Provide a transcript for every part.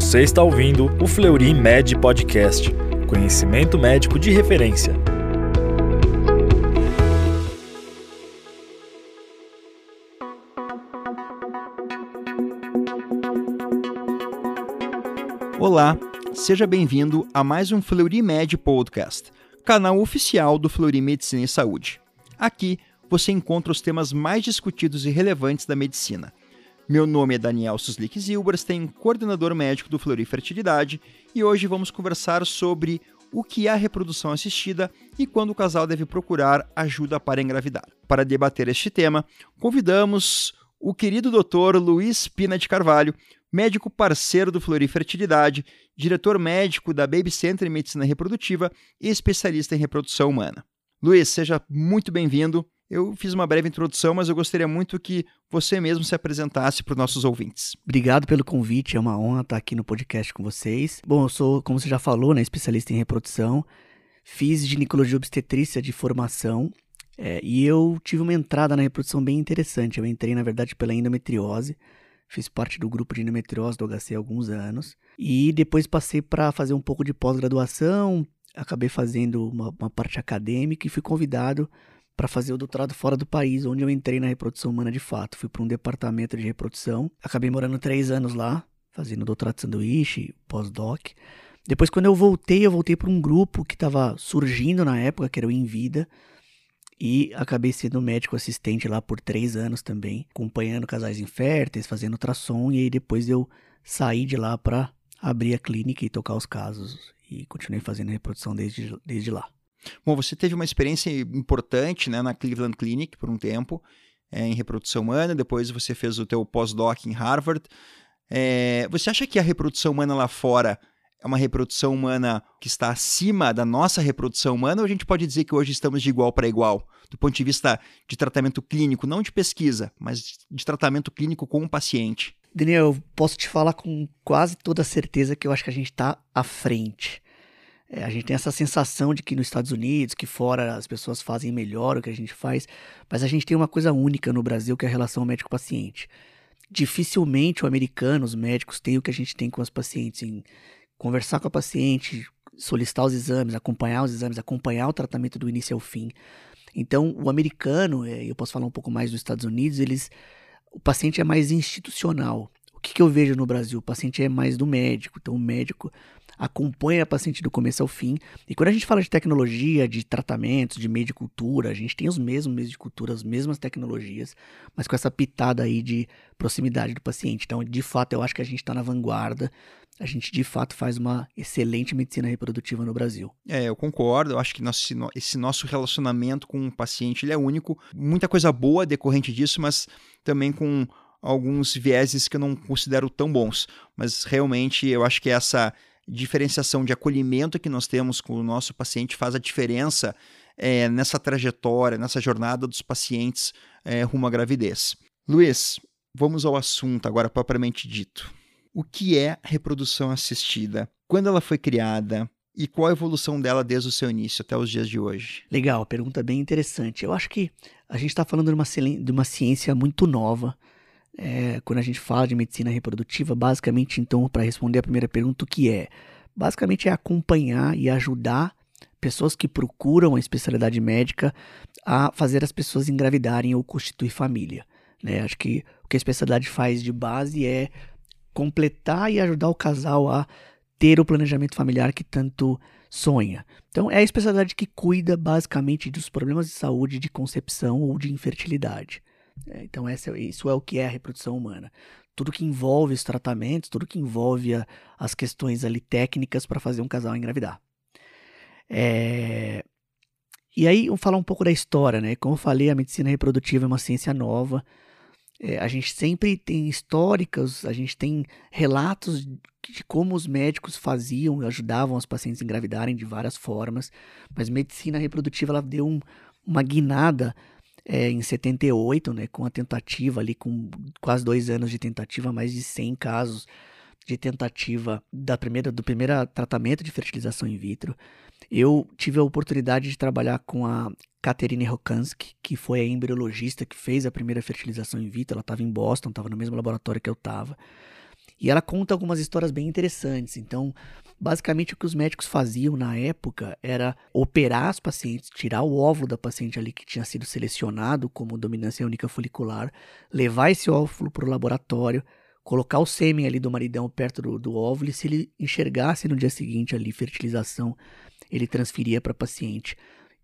Você está ouvindo o Fleury Med Podcast, conhecimento médico de referência. Olá, seja bem-vindo a mais um Fleury Med Podcast, canal oficial do Fleury Medicina e Saúde. Aqui você encontra os temas mais discutidos e relevantes da medicina. Meu nome é Daniel Suslik Zilberstein, coordenador médico do Fleury Fertilidade, e hoje vamos conversar sobre o que é a reprodução assistida e quando o casal deve procurar ajuda para engravidar. Para debater este tema, convidamos o querido Dr. Luiz Pina de Carvalho, médico parceiro do Fleury Fertilidade, diretor médico da Baby Center em Medicina Reprodutiva e especialista em reprodução humana. Luiz, seja muito bem-vindo. Eu fiz uma breve introdução, mas eu gostaria muito que você mesmo se apresentasse para os nossos ouvintes. Obrigado pelo convite, é uma honra estar aqui no podcast com vocês. Bom, eu sou, como você já falou, né, especialista em reprodução. Fiz ginecologia obstetrícia de formação é, e eu tive uma entrada na reprodução bem interessante. Eu entrei, na verdade, pela endometriose. Fiz parte do grupo de endometriose do HC há alguns anos. E depois passei para fazer um pouco de pós-graduação. Acabei fazendo uma, uma parte acadêmica e fui convidado para fazer o doutorado fora do país, onde eu entrei na reprodução humana de fato. Fui para um departamento de reprodução. Acabei morando três anos lá, fazendo doutorado de sanduíche, pós-doc. Depois, quando eu voltei, eu voltei para um grupo que estava surgindo na época, que era o Invida. E acabei sendo médico assistente lá por três anos também, acompanhando casais inférteis, fazendo ultrassom. E aí depois eu saí de lá para abrir a clínica e tocar os casos. E continuei fazendo reprodução desde, desde lá. Bom, você teve uma experiência importante né, na Cleveland Clinic por um tempo, é, em reprodução humana, depois você fez o teu pós-doc em Harvard. É, você acha que a reprodução humana lá fora é uma reprodução humana que está acima da nossa reprodução humana, ou a gente pode dizer que hoje estamos de igual para igual, do ponto de vista de tratamento clínico, não de pesquisa, mas de tratamento clínico com o paciente? Daniel, eu posso te falar com quase toda certeza que eu acho que a gente está à frente. É, a gente tem essa sensação de que nos Estados Unidos, que fora as pessoas fazem melhor o que a gente faz, mas a gente tem uma coisa única no Brasil que é a relação médico-paciente. Dificilmente o americano, os médicos, têm o que a gente tem com os pacientes, em conversar com a paciente, solicitar os exames, acompanhar os exames, acompanhar o tratamento do início ao fim. Então, o americano, é, eu posso falar um pouco mais dos Estados Unidos, eles, o paciente é mais institucional. O que, que eu vejo no Brasil? O paciente é mais do médico. Então, o médico acompanha a paciente do começo ao fim. E quando a gente fala de tecnologia, de tratamentos, de meio de cultura, a gente tem os mesmos meios de cultura, as mesmas tecnologias, mas com essa pitada aí de proximidade do paciente. Então, de fato, eu acho que a gente está na vanguarda. A gente, de fato, faz uma excelente medicina reprodutiva no Brasil. É, eu concordo. Eu acho que nosso, esse nosso relacionamento com o paciente ele é único. Muita coisa boa decorrente disso, mas também com alguns vieses que eu não considero tão bons. Mas realmente eu acho que essa diferenciação de acolhimento que nós temos com o nosso paciente faz a diferença é, nessa trajetória, nessa jornada dos pacientes é, rumo à gravidez. Luiz, vamos ao assunto agora propriamente dito. O que é reprodução assistida? Quando ela foi criada? E qual a evolução dela desde o seu início até os dias de hoje? Legal, pergunta bem interessante. Eu acho que a gente está falando de uma, de uma ciência muito nova, é, quando a gente fala de medicina reprodutiva, basicamente, então, para responder a primeira pergunta, o que é? Basicamente é acompanhar e ajudar pessoas que procuram a especialidade médica a fazer as pessoas engravidarem ou constituir família. Né? Acho que o que a especialidade faz de base é completar e ajudar o casal a ter o planejamento familiar que tanto sonha. Então, é a especialidade que cuida basicamente dos problemas de saúde de concepção ou de infertilidade. É, então, essa, isso é o que é a reprodução humana. Tudo que envolve os tratamentos, tudo que envolve a, as questões ali técnicas para fazer um casal engravidar. É... E aí, vamos falar um pouco da história, né? Como eu falei, a medicina reprodutiva é uma ciência nova. É, a gente sempre tem históricas, a gente tem relatos de como os médicos faziam, ajudavam os pacientes a engravidarem de várias formas, mas medicina reprodutiva ela deu um, uma guinada é, em 78, né, com a tentativa ali, com quase dois anos de tentativa, mais de 100 casos de tentativa da primeira, do primeiro tratamento de fertilização in vitro. Eu tive a oportunidade de trabalhar com a Katerine Rokansky, que foi a embriologista que fez a primeira fertilização in vitro. Ela estava em Boston, estava no mesmo laboratório que eu estava. E ela conta algumas histórias bem interessantes. Então, basicamente o que os médicos faziam na época era operar as pacientes, tirar o óvulo da paciente ali que tinha sido selecionado como dominância única folicular, levar esse óvulo para o laboratório, colocar o sêmen ali do maridão perto do, do óvulo e se ele enxergasse no dia seguinte ali fertilização, ele transferia para a paciente.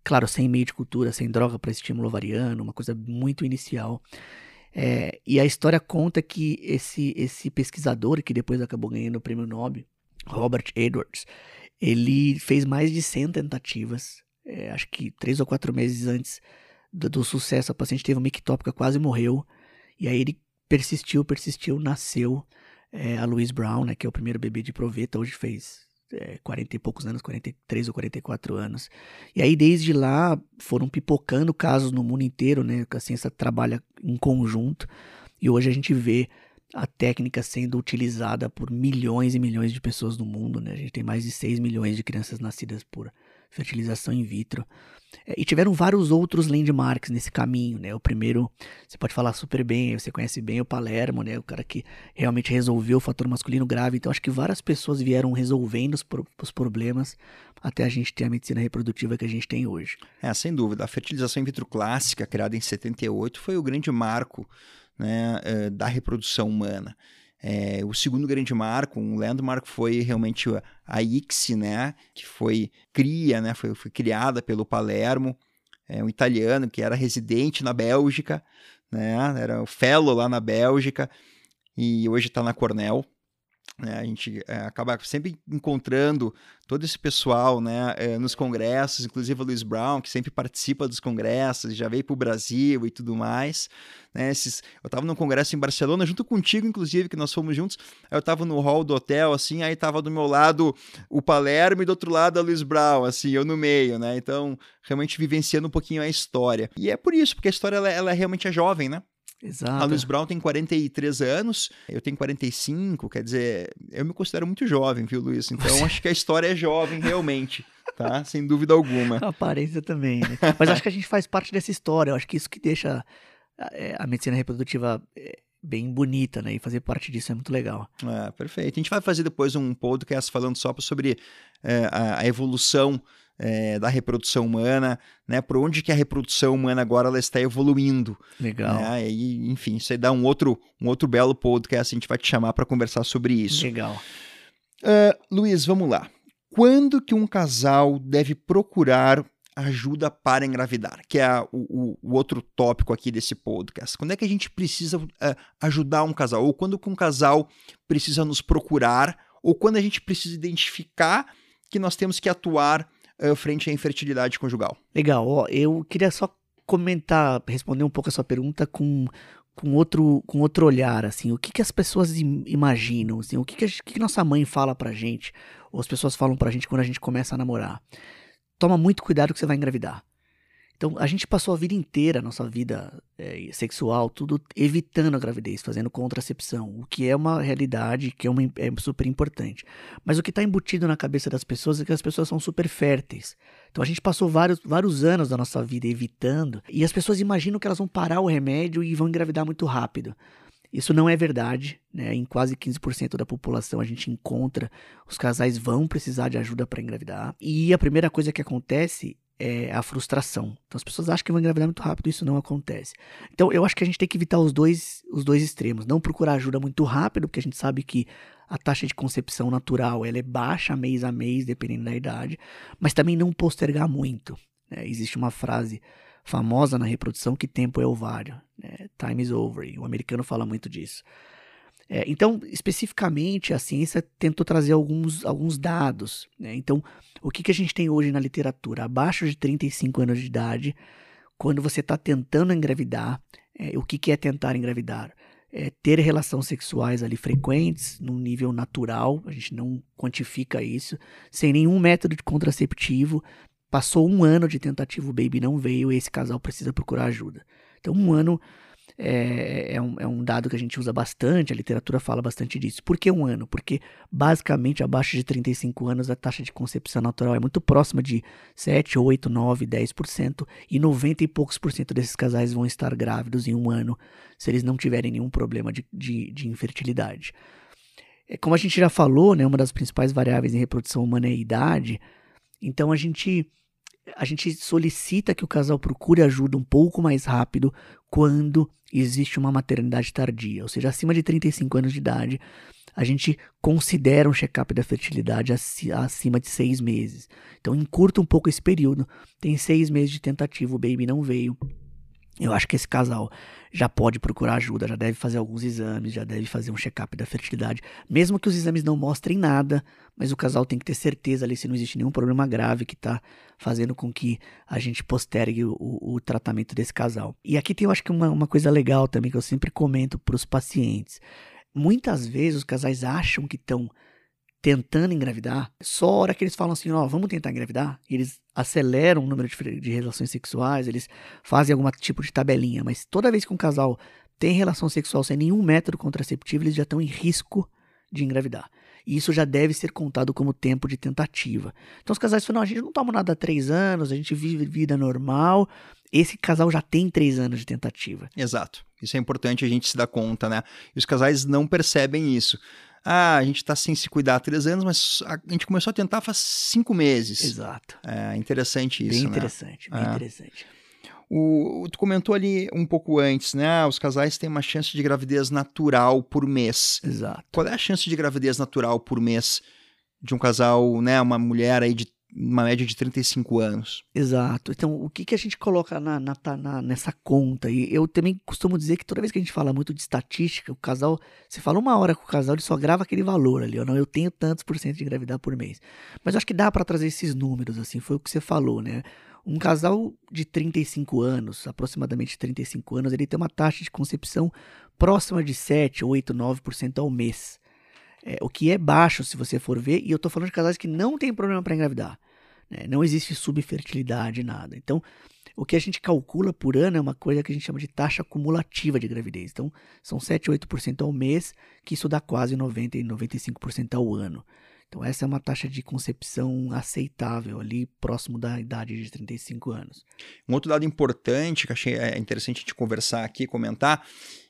Claro, sem meio de cultura, sem droga para estímulo ovariano, uma coisa muito inicial. É, e a história conta que esse, esse pesquisador, que depois acabou ganhando o prêmio Nobel, Robert Edwards, ele fez mais de 100 tentativas. É, acho que três ou quatro meses antes do, do, sucesso, a paciente teve uma ectópica, quase morreu. E aí ele persistiu, persistiu, nasceu é, a Louise Brown, né, que é o primeiro bebê de proveta, hoje fez é, 40 e poucos anos, 43 ou 44 anos. E aí, desde lá, foram pipocando casos no mundo inteiro, né? Que a ciência trabalha em conjunto. E hoje a gente vê a técnica sendo utilizada por milhões e milhões de pessoas no mundo, né? A gente tem mais de 6 milhões de crianças nascidas por fertilização in vitro. É, e tiveram vários outros landmarks nesse caminho, né? O primeiro, você pode falar super bem, você conhece bem o Palermo, né? O cara que realmente resolveu o fator masculino grave. Então, acho que várias pessoas vieram resolvendo os, os problemas até a gente ter a medicina reprodutiva que a gente tem hoje. É, sem dúvida. A fertilização in vitro clássica, criada em 78, foi o grande marco né, eh, da reprodução humana. É, o segundo grande marco, um landmark, foi realmente a ICSI, né, que foi cria, né, foi, foi criada pelo Palermo, é, um italiano que era residente na Bélgica, né, era o fellow lá na Bélgica e hoje está na Cornell. Né, a gente é, acaba sempre encontrando todo esse pessoal né, é, nos congressos, inclusive o Luiz Brown, que sempre participa dos congressos, já veio para o Brasil e tudo mais. Né, esses, eu estava num congresso em Barcelona, junto contigo, inclusive, que nós fomos juntos. Eu estava no hall do hotel, assim, aí estava do meu lado o Palermo e do outro lado a Luiz Brown, assim, eu no meio, né? Então, realmente vivenciando um pouquinho a história. E é por isso, porque a história ela, ela realmente é jovem, né? Exato. A Luiz Brown tem 43 anos, eu tenho 45, quer dizer, eu me considero muito jovem, viu, Luiz? Então acho que a história é jovem realmente, tá? Sem dúvida alguma. A aparência também, né? Mas acho que a gente faz parte dessa história, eu acho que isso que deixa a é, medicina reprodutiva é, bem bonita, né? E fazer parte disso é muito legal. É, perfeito. A gente vai fazer depois um podcast falando só sobre é, a, a evolução é, da reprodução humana, né? Por onde que a reprodução humana agora ela está evoluindo. Legal. Né? E, enfim, isso aí dá um outro, um outro belo podcast, a gente vai te chamar para conversar sobre isso. Legal. Uh, Luiz, vamos lá. Quando que um casal deve procurar ajuda para engravidar? Que é o, o, outro tópico aqui desse podcast. Quando é que a gente precisa uh, ajudar um casal? Ou quando que um casal precisa nos procurar? Ou quando a gente precisa identificar que nós temos que atuar uh, frente à infertilidade conjugal. Legal, ó, eu queria só comentar, responder um pouco a sua pergunta com, com, outro, com outro olhar, assim, o que, que as pessoas imaginam, assim, o que, que, a, que, que nossa mãe fala pra gente, ou as pessoas falam pra gente quando a gente começa a namorar. Toma muito cuidado que você vai engravidar. Então, a gente passou a vida inteira, a nossa vida é, sexual, tudo evitando a gravidez, fazendo contracepção, o que é uma realidade que é, uma, é super importante. Mas o que está embutido na cabeça das pessoas é que as pessoas são super férteis. Então, a gente passou vários, vários anos da nossa vida evitando, e as pessoas imaginam que elas vão parar o remédio e vão engravidar muito rápido. Isso não é verdade, né? Em quase 15% da população a gente encontra os casais vão precisar de ajuda para engravidar. E a primeira coisa que acontece é a frustração. Então as pessoas acham que vão engravidar muito rápido, isso não acontece. Então eu acho que a gente tem que evitar os dois, os dois extremos. Não procurar ajuda muito rápido, porque a gente sabe que a taxa de concepção natural ela é baixa mês a mês, dependendo da idade, mas também não postergar muito. Né? Existe uma frase famosa na reprodução que tempo é ovário. Né? Time is over. O americano fala muito disso. É, então, especificamente, a ciência tentou trazer alguns, alguns dados. Né? Então, o que, que a gente tem hoje na literatura? Abaixo de 35 anos de idade, quando você está tentando engravidar, é, o que, que é tentar engravidar? É ter relações sexuais ali frequentes, num nível natural, a gente não quantifica isso, sem nenhum método de contraceptivo. Passou um ano de tentativa, o baby não veio, e esse casal precisa procurar ajuda. Então, um ano é, é, um, é um dado que a gente usa bastante, a literatura fala bastante disso. Por que um ano? Porque basicamente abaixo de 35 anos a taxa de concepção natural é muito próxima de 7, 8, 9, 10% e 90 e poucos por cento desses casais vão estar grávidos em um ano se eles não tiverem nenhum problema de, de, de infertilidade. é, como a gente já falou, né, uma das principais variáveis em reprodução humana é a idade. Então a gente a gente solicita que o casal procure ajuda um pouco mais rápido quando existe uma maternidade tardia, ou seja, acima de 35 anos de idade, a gente considera um check-up da fertilidade acima de seis meses. Então encurta um pouco esse período. Tem seis meses de tentativa, o baby não veio. Eu acho que esse casal já pode procurar ajuda, já deve fazer alguns exames, já deve fazer um check-up da fertilidade, mesmo que os exames não mostrem nada, mas o casal tem que ter certeza ali se não existe nenhum problema grave que está fazendo com que a gente postergue o, o, tratamento desse casal. E aqui tem, eu acho que uma, uma coisa legal também que eu sempre comento para os pacientes. Muitas vezes os casais acham que estão tentando engravidar, só a hora que eles falam assim, ó, oh, vamos tentar engravidar, eles aceleram o número de, de, relações sexuais, eles fazem algum tipo de tabelinha, mas toda vez que um casal tem relação sexual sem nenhum método contraceptivo, eles já estão em risco de engravidar. E isso já deve ser contado como tempo de tentativa. Então os casais falam, não, a gente não toma nada há três anos, a gente vive vida normal. Esse casal já tem três anos de tentativa. Exato. Isso é importante a gente se dar conta, né? E os casais não percebem isso ah, a gente está sem se cuidar há três anos, mas a gente começou a tentar faz cinco meses. Exato. É interessante isso. Bem né? interessante, bem é. interessante. O, tu comentou ali um pouco antes, né? Os casais têm uma chance de gravidez natural por mês. Exato. Qual é a chance de gravidez natural por mês de um casal, né? Uma mulher aí de uma média de 35 anos. Exato. Então, o que, que a gente coloca na, na, na, nessa conta? E eu também costumo dizer que toda vez que a gente fala muito de estatística, o casal, você fala uma hora com o casal, ele só grava aquele valor ali. Eu não, eu tenho tantos por cento de engravidar por mês. Mas acho que dá para trazer esses números, assim, foi o que você falou, né? Um casal de 35 anos, aproximadamente 35 anos, ele tem uma taxa de concepção próxima de 7, 8, 9% ao mês. É, o que é baixo se você for ver, e eu tô falando de casais que não tem problema para engravidar. Né? Não existe subfertilidade, nada. Então, o que a gente calcula por ano é uma coisa que a gente chama de taxa acumulativa de gravidez. Então, são 7, 8% ao mês, que isso dá quase 90 e 95% ao ano. Então, essa é uma taxa de concepção aceitável ali, próximo da idade de 35 anos. Um outro dado importante que achei é interessante a gente conversar aqui, comentar,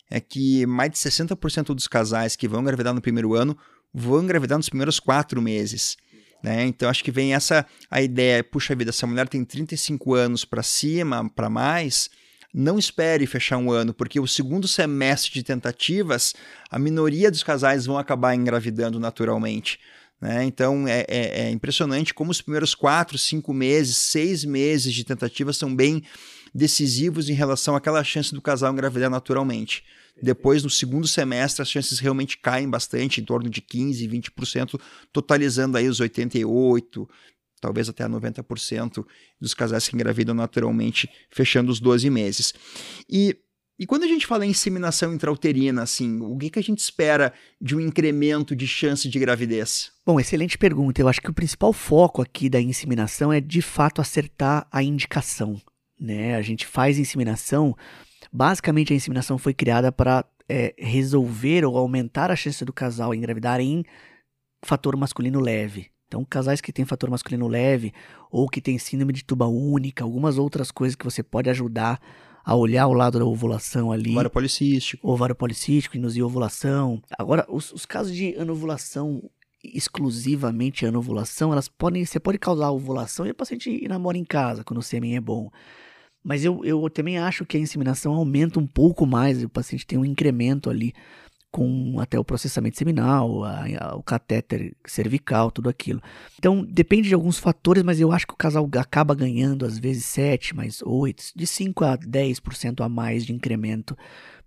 é que mais de 60% dos casais que vão engravidar no primeiro ano vão engravidar nos primeiros quatro meses. Né? Então acho que vem essa a ideia, puxa vida, se a mulher tem 35 anos para cima, para mais, não espere fechar um ano, porque o segundo semestre de tentativas, a minoria dos casais vão acabar engravidando naturalmente. Né? Então é, é, é impressionante como os primeiros quatro, cinco meses, seis meses de tentativas são bem decisivos em relação àquela chance do casal engravidar naturalmente. Depois, no segundo semestre, as chances realmente caem bastante, em torno de 15%, 20%, totalizando aí os 88%, talvez até 90% dos casais que engravidam naturalmente, fechando os 12 meses. E e quando a gente fala em inseminação intrauterina, assim, o que, que a gente espera de um incremento de chance de gravidez? Bom, excelente pergunta. Eu acho que o principal foco aqui da inseminação é de fato acertar a indicação né? A gente faz inseminação. Basicamente, a inseminação foi criada para é, resolver ou aumentar a chance do casal engravidar em fator masculino leve. Então, casais que têm fator masculino leve ou que têm síndrome de tuba única, algumas outras coisas que você pode ajudar a olhar o lado da ovulação ali. Ovário policístico. Ovário policístico, induzir ovulação. Agora, os, os casos de anovulação exclusivamente anovulação, elas podem, você pode causar ovulação e o paciente namora em casa quando o sêmen é bom. Mas eu, eu também acho que a inseminação aumenta um pouco mais, o paciente tem um incremento ali com até o processamento seminal, a, a, o catéter cervical, tudo aquilo. Então, depende de alguns fatores, mas eu acho que o casal acaba ganhando, às vezes, 7 mais 8, de 5 a 10% a mais de incremento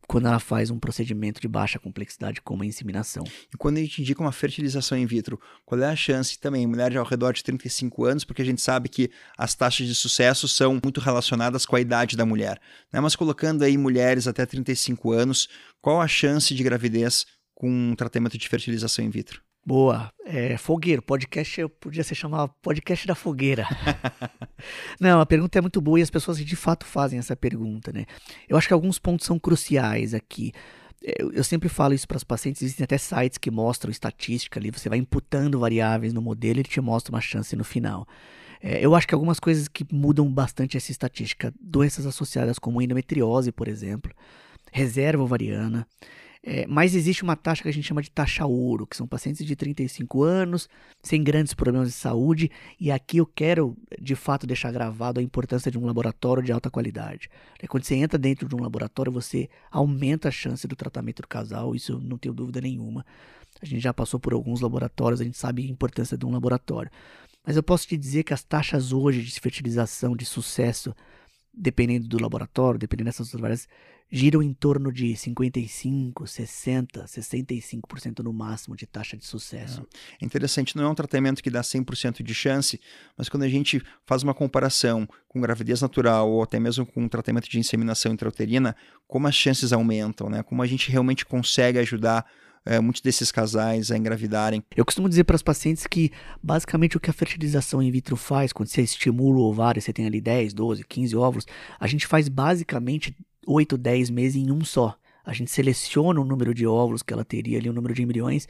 quando ela faz um procedimento de baixa complexidade como a inseminação. E quando a gente indica uma fertilização in vitro, qual é a chance também, mulheres ao redor de 35 anos, porque a gente sabe que as taxas de sucesso são muito relacionadas com a idade da mulher. Né? Mas colocando aí mulheres até 35 anos, qual a chance de gravidez com um tratamento de fertilização in vitro? Boa. É, fogueiro. Podcast podia ser chamado podcast da fogueira. Não, a pergunta é muito boa e as pessoas de fato fazem essa pergunta, né? Eu acho que alguns pontos são cruciais aqui. Eu, eu sempre falo isso para os pacientes, existem até sites que mostram estatística ali, você vai imputando variáveis no modelo e ele te mostra uma chance no final. É, eu acho que algumas coisas que mudam bastante essa estatística, doenças associadas como endometriose, por exemplo, reserva ovariana, É, mas existe uma taxa que a gente chama de taxa ouro, que são pacientes de 35 anos, sem grandes problemas de saúde, e aqui eu quero de fato deixar gravado a importância de um laboratório de alta qualidade. É, quando você entra dentro de um laboratório, você aumenta a chance do tratamento do casal, isso eu não tenho dúvida nenhuma. A gente já passou por alguns laboratórios, a gente sabe a importância de um laboratório. Mas eu posso te dizer que as taxas hoje de fertilização de sucesso, dependendo do laboratório, dependendo dessas várias, giram em torno de 55, 60, 65% no máximo de taxa de sucesso. É interessante, não é um tratamento que dá 100% de chance, mas quando a gente faz uma comparação com gravidez natural ou até mesmo com um tratamento de inseminação intrauterina, como as chances aumentam, né? Como a gente realmente consegue ajudar é, muitos desses casais a engravidarem. Eu costumo dizer para os pacientes que basicamente o que a fertilização in vitro faz, quando você estimula o ovário, você tem ali 10, 12, 15 óvulos, a gente faz basicamente 8, 10 meses em um só. A gente seleciona o número de óvulos que ela teria ali, o número de embriões,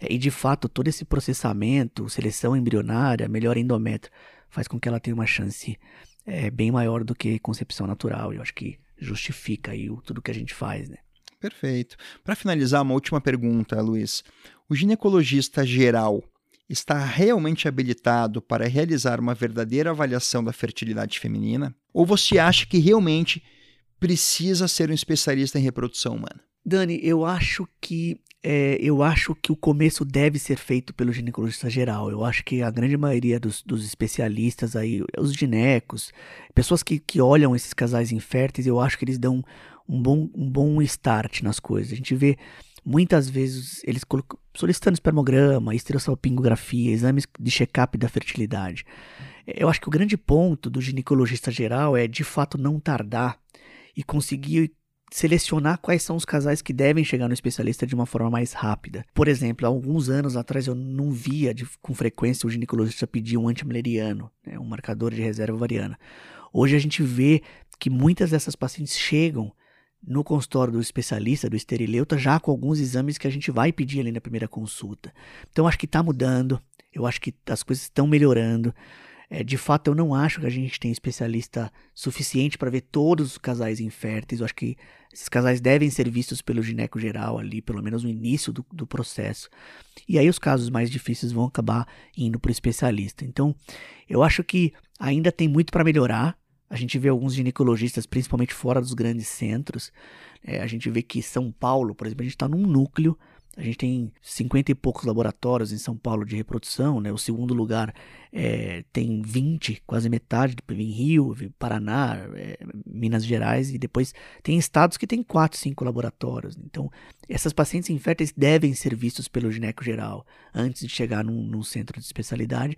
é, e de fato todo esse processamento, seleção embrionária, melhor endométrio, faz com que ela tenha uma chance é, bem maior do que concepção natural. Eu acho que justifica aí tudo que a gente faz, né? Perfeito. Para finalizar, uma última pergunta, Luiz. O ginecologista geral está realmente habilitado para realizar uma verdadeira avaliação da fertilidade feminina? Ou você acha que realmente precisa ser um especialista em reprodução humana? Dani, eu acho que é, eu acho que o começo deve ser feito pelo ginecologista geral. Eu acho que a grande maioria dos, dos especialistas aí, os ginecos, pessoas que, que olham esses casais inférteis, eu acho que eles dão um bom, um bom start nas coisas. A gente vê muitas vezes eles solicitando espermograma, esterossalpingografia, exames de check-up da fertilidade. Eu acho que o grande ponto do ginecologista geral é de fato não tardar e conseguir selecionar quais são os casais que devem chegar no especialista de uma forma mais rápida. Por exemplo, há alguns anos atrás eu não via de, com frequência o ginecologista pedir um antimileriano, né, um marcador de reserva ovariana. Hoje a gente vê que muitas dessas pacientes chegam no consultório do especialista, do esterileuta, já com alguns exames que a gente vai pedir ali na primeira consulta. Então, acho que está mudando, eu acho que as coisas estão melhorando. É, de fato, eu não acho que a gente tem especialista suficiente para ver todos os casais inférteis. Eu acho que esses casais devem ser vistos pelo gineco geral ali, pelo menos no início do, do processo. E aí os casos mais difíceis vão acabar indo para o especialista. Então, eu acho que ainda tem muito para melhorar. A gente vê alguns ginecologistas, principalmente fora dos grandes centros. É, a gente vê que São Paulo, por exemplo, a gente está num núcleo a gente tem 50 e poucos laboratórios em São Paulo de reprodução, né? O segundo lugar é, tem 20, quase metade, em Rio, Paraná, é, Minas Gerais, e depois tem estados que tem 4, 5 laboratórios. Então, essas pacientes inférteis devem ser vistos pelo gineco geral antes de chegar num, num centro de especialidade.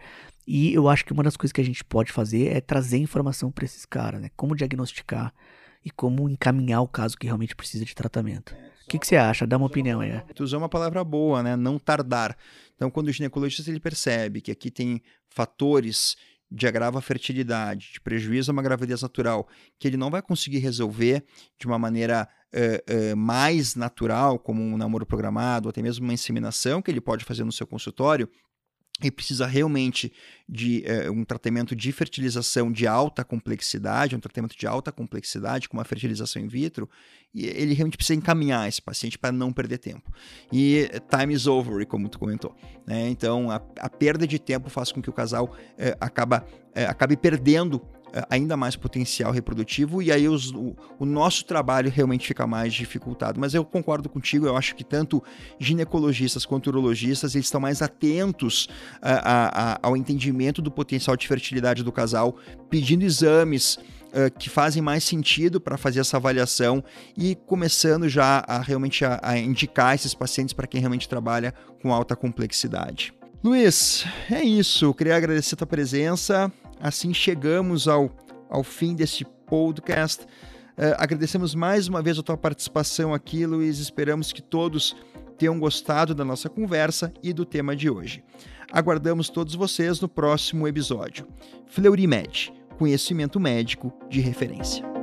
E eu acho que uma das coisas que a gente pode fazer é trazer informação para esses caras, né? Como diagnosticar e como encaminhar o caso que realmente precisa de tratamento. O que, que, você acha? Dá uma opinião aí. Tu usou uma palavra boa, né? Não tardar. Então, quando o ginecologista ele percebe que aqui tem fatores de agravo à fertilidade, de prejuízo a uma gravidez natural, que ele não vai conseguir resolver de uma maneira uh, uh, mais natural, como um namoro programado, ou até mesmo uma inseminação que ele pode fazer no seu consultório, e precisa realmente de uh, um tratamento de fertilização de alta complexidade, um tratamento de alta complexidade, com uma fertilização in vitro, e ele realmente precisa encaminhar esse paciente para não perder tempo. E time is over, como tu comentou. Né? Então, a, a, perda de tempo faz com que o casal uh, acaba, uh, acabe perdendo é, ainda mais potencial reprodutivo e aí os, o, o, nosso trabalho realmente fica mais dificultado. Mas eu concordo contigo, eu acho que tanto ginecologistas quanto urologistas eles estão mais atentos a, a, a, ao entendimento do potencial de fertilidade do casal, pedindo exames uh, que fazem mais sentido para fazer essa avaliação e começando já a realmente a, a indicar esses pacientes para quem realmente trabalha com alta complexidade. Luiz, é isso. Eu queria agradecer a tua presença. Assim chegamos ao, ao fim deste podcast. Uh, agradecemos mais uma vez a tua participação aqui, Luiz. Esperamos que todos tenham gostado da nossa conversa e do tema de hoje. Aguardamos todos vocês no próximo episódio. Fleurimed, conhecimento médico de referência.